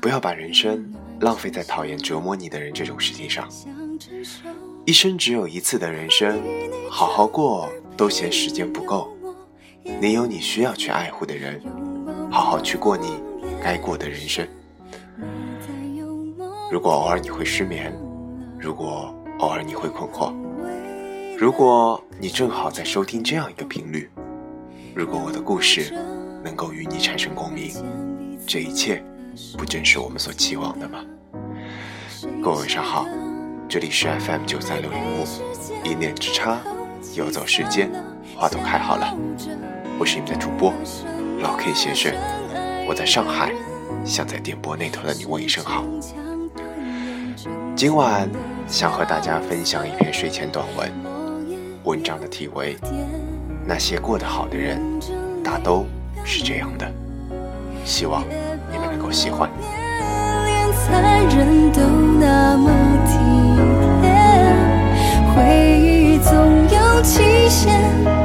不要把人生浪费在讨厌折磨你的人这种事情上。一生只有一次的人生，好好过都嫌时间不够。你有你需要去爱护的人，好好去过你该过的人生。如果偶尔你会失眠，如果偶尔你会困惑，如果你正好在收听这样一个频率，如果我的故事能够与你产生共鸣，这一切不正是我们所期望的吗？各位晚上好，这里是 FM 九三六零五，一念之差，游走时间，花都开好了。我是你们的主播老 K 先生，我在上海，想在电波那头的你问一声好。今晚想和大家分享一篇睡前短文，文章的题为《那些过得好的人，大都是这样的》，希望你们能够喜欢。连残忍都那么体贴回忆总有期限。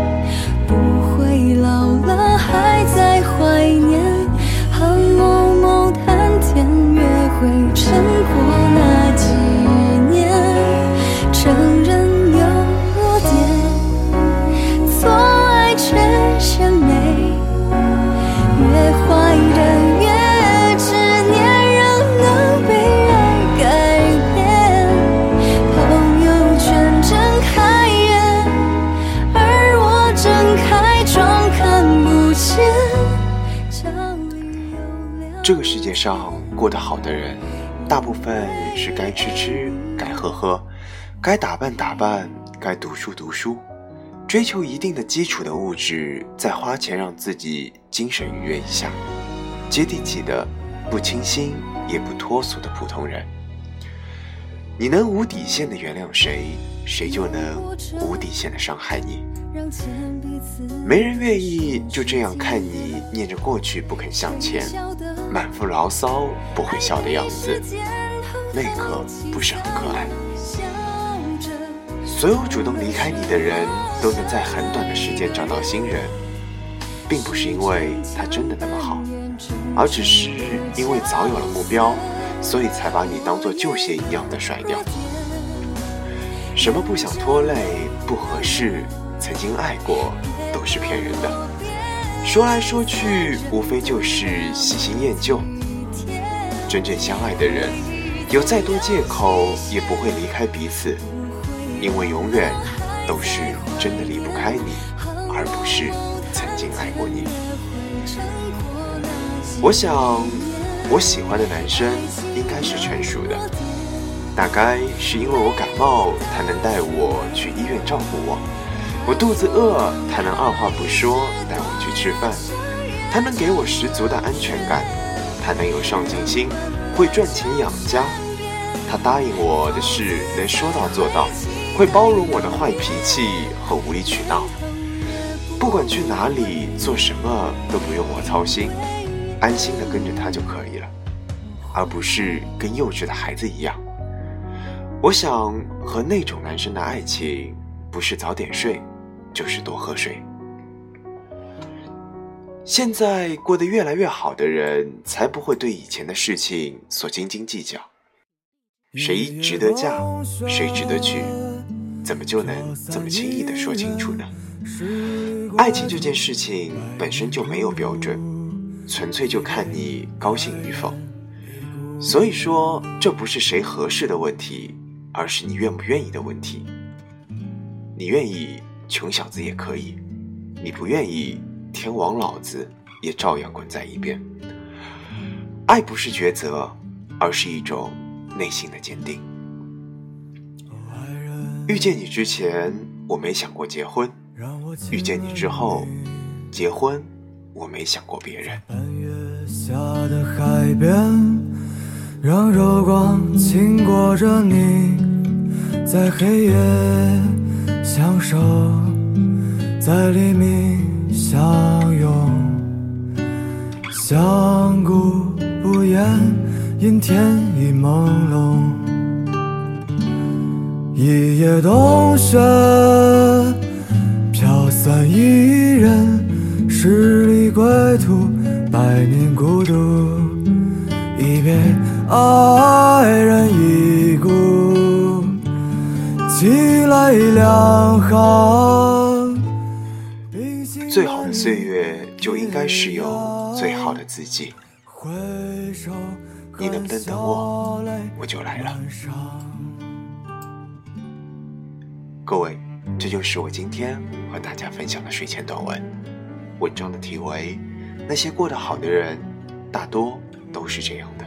这个世界上过得好的人，大部分是该吃吃，该喝喝，该打扮打扮，该读书读书，追求一定的基础的物质，再花钱让自己精神愉悦一下，接地气的，不清新也不脱俗的普通人。你能无底线的原谅谁，谁就能无底线的伤害你。没人愿意就这样看你念着过去不肯向前。满腹牢骚不会笑的样子，那刻不是很可爱。所有主动离开你的人，都能在很短的时间找到新人，并不是因为他真的那么好，而只是因为早有了目标，所以才把你当做旧鞋一样的甩掉。什么不想拖累、不合适、曾经爱过，都是骗人的。说来说去，无非就是喜新厌旧。真正相爱的人，有再多借口也不会离开彼此，因为永远都是真的离不开你，而不是曾经爱过你。我想，我喜欢的男生应该是成熟的，大概是因为我感冒，他能带我去医院照顾我。我肚子饿，他能二话不说带我去吃饭，他能给我十足的安全感，他能有上进心，会赚钱养家，他答应我的事能说到做到，会包容我的坏脾气和无理取闹，不管去哪里做什么都不用我操心，安心的跟着他就可以了，而不是跟幼稚的孩子一样。我想和那种男生的爱情，不是早点睡。就是多喝水。现在过得越来越好的人，才不会对以前的事情所斤斤计较。谁值得嫁，谁值得娶，怎么就能这么轻易的说清楚呢？爱情这件事情本身就没有标准，纯粹就看你高兴与否。所以说，这不是谁合适的问题，而是你愿不愿意的问题。你愿意？穷小子也可以，你不愿意，天王老子也照样滚在一边。爱不是抉择，而是一种内心的坚定。遇见你之前，我没想过结婚；遇见你之后，结婚，我没想过别人。让柔光轻裹着你，在黑夜。相守在黎明相拥，相顾不言，因天意朦胧。一夜冬雪，飘散一人，十里归途，百年孤独。一别啊最好的岁月就应该是有最好的自己。你能不能等我，我就来了。各位，这就是我今天和大家分享的睡前短文。文章的题为《那些过得好的人，大多都是这样的》。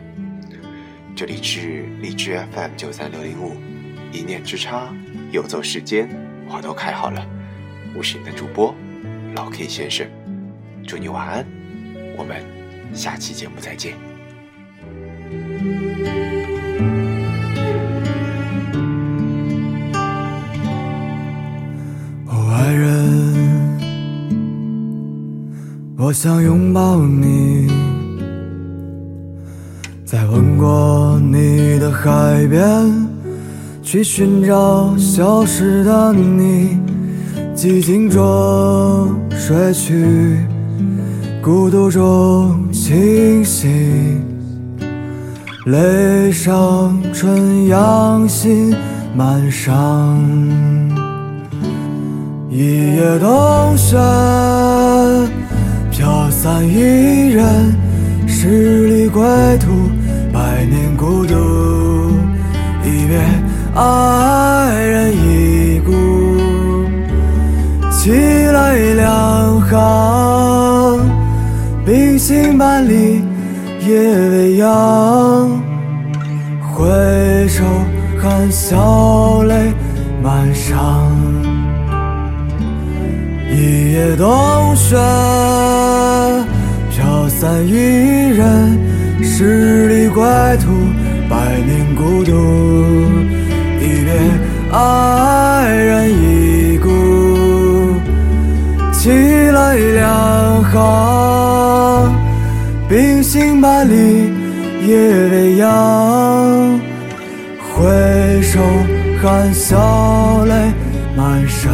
这里是荔枝 FM 九三六零五，一念之差，游走时间，花都开好了。我是你的主播老 K 先生，祝你晚安，我们下期节目再见。哦，爱人，我想拥抱你，在吻过你的海边，去寻找消失的你。寂静中睡去，孤独中清醒。泪上春阳心满伤，一夜冬雪飘散一人，十里归途，百年孤独。一别爱人已故，寄来两行，冰心万里。夜未央，回首含笑泪满裳。一夜冬雪飘散一人，十里归途，百年孤独。一别爱人已故，寄来两行。冰心万里，夜未央。回首含笑泪满裳。